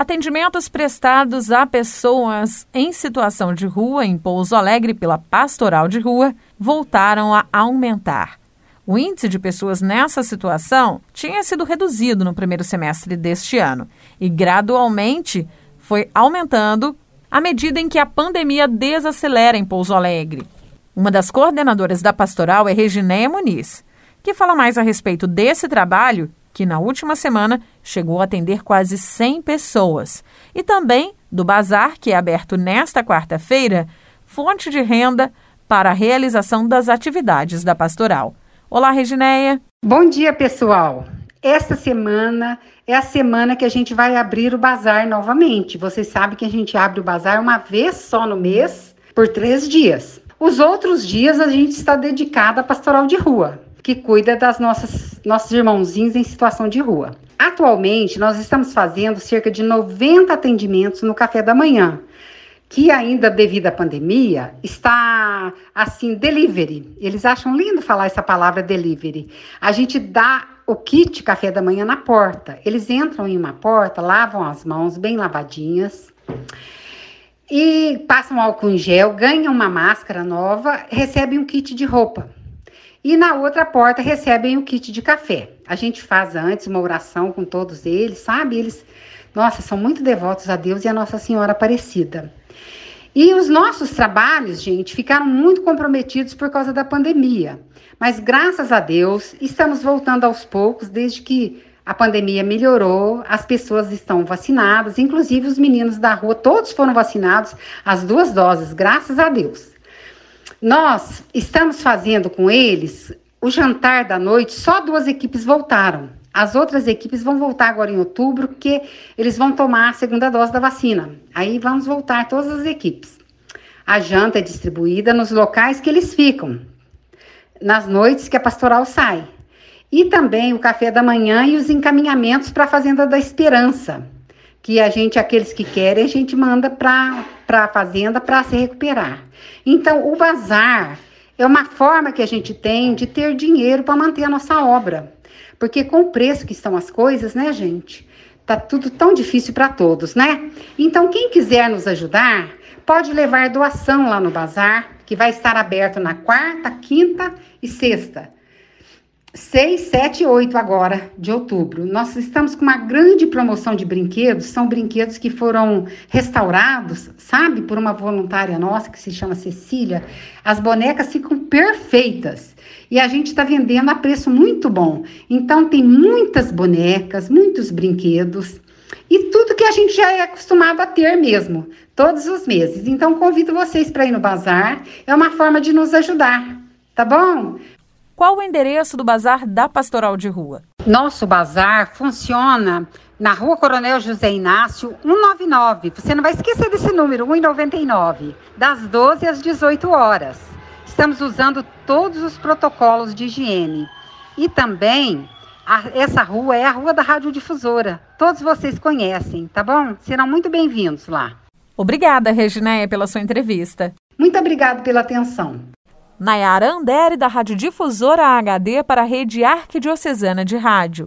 Atendimentos prestados a pessoas em situação de rua em Pouso Alegre pela Pastoral de Rua voltaram a aumentar. O índice de pessoas nessa situação tinha sido reduzido no primeiro semestre deste ano e gradualmente foi aumentando à medida em que a pandemia desacelera em Pouso Alegre. Uma das coordenadoras da pastoral é Reginéia Muniz, que fala mais a respeito desse trabalho que na última semana chegou a atender quase 100 pessoas, e também do bazar que é aberto nesta quarta-feira, fonte de renda para a realização das atividades da pastoral. Olá, Reginéia. Bom dia, pessoal. Esta semana é a semana que a gente vai abrir o bazar novamente. Vocês sabem que a gente abre o bazar uma vez só no mês, por três dias. Os outros dias a gente está dedicado à pastoral de rua, que cuida das nossas nossos irmãozinhos em situação de rua. Atualmente, nós estamos fazendo cerca de 90 atendimentos no café da manhã, que ainda devido à pandemia está assim delivery. Eles acham lindo falar essa palavra delivery. A gente dá o kit café da manhã na porta. Eles entram em uma porta, lavam as mãos bem lavadinhas e passam álcool em gel, ganham uma máscara nova, recebem um kit de roupa. E na outra porta recebem o kit de café. A gente faz antes uma oração com todos eles, sabe? Eles, nossa, são muito devotos a Deus e a Nossa Senhora Aparecida. E os nossos trabalhos, gente, ficaram muito comprometidos por causa da pandemia. Mas graças a Deus, estamos voltando aos poucos, desde que a pandemia melhorou, as pessoas estão vacinadas, inclusive os meninos da rua, todos foram vacinados, as duas doses, graças a Deus. Nós estamos fazendo com eles o jantar da noite, só duas equipes voltaram. As outras equipes vão voltar agora em outubro, porque eles vão tomar a segunda dose da vacina. Aí vamos voltar todas as equipes. A janta é distribuída nos locais que eles ficam, nas noites que a pastoral sai. E também o café da manhã e os encaminhamentos para a Fazenda da Esperança, que a gente, aqueles que querem, a gente manda para a fazenda para se recuperar. Então, o bazar é uma forma que a gente tem de ter dinheiro para manter a nossa obra. Porque com o preço que estão as coisas, né, gente? Tá tudo tão difícil para todos, né? Então, quem quiser nos ajudar, pode levar doação lá no bazar, que vai estar aberto na quarta, quinta e sexta. 6, 7 e 8 agora de outubro. Nós estamos com uma grande promoção de brinquedos. São brinquedos que foram restaurados, sabe, por uma voluntária nossa que se chama Cecília. As bonecas ficam perfeitas e a gente está vendendo a preço muito bom. Então, tem muitas bonecas, muitos brinquedos e tudo que a gente já é acostumado a ter mesmo, todos os meses. Então, convido vocês para ir no bazar. É uma forma de nos ajudar, tá bom? Qual o endereço do Bazar da Pastoral de Rua? Nosso bazar funciona na Rua Coronel José Inácio, 199. Você não vai esquecer desse número, 199, das 12 às 18 horas. Estamos usando todos os protocolos de higiene. E também, essa rua é a Rua da Radiodifusora. Todos vocês conhecem, tá bom? Serão muito bem-vindos lá. Obrigada, Reginéia, pela sua entrevista. Muito obrigada pela atenção. Nayara Andere, da Rádio Difusora HD para a Rede Arquidiocesana de Rádio.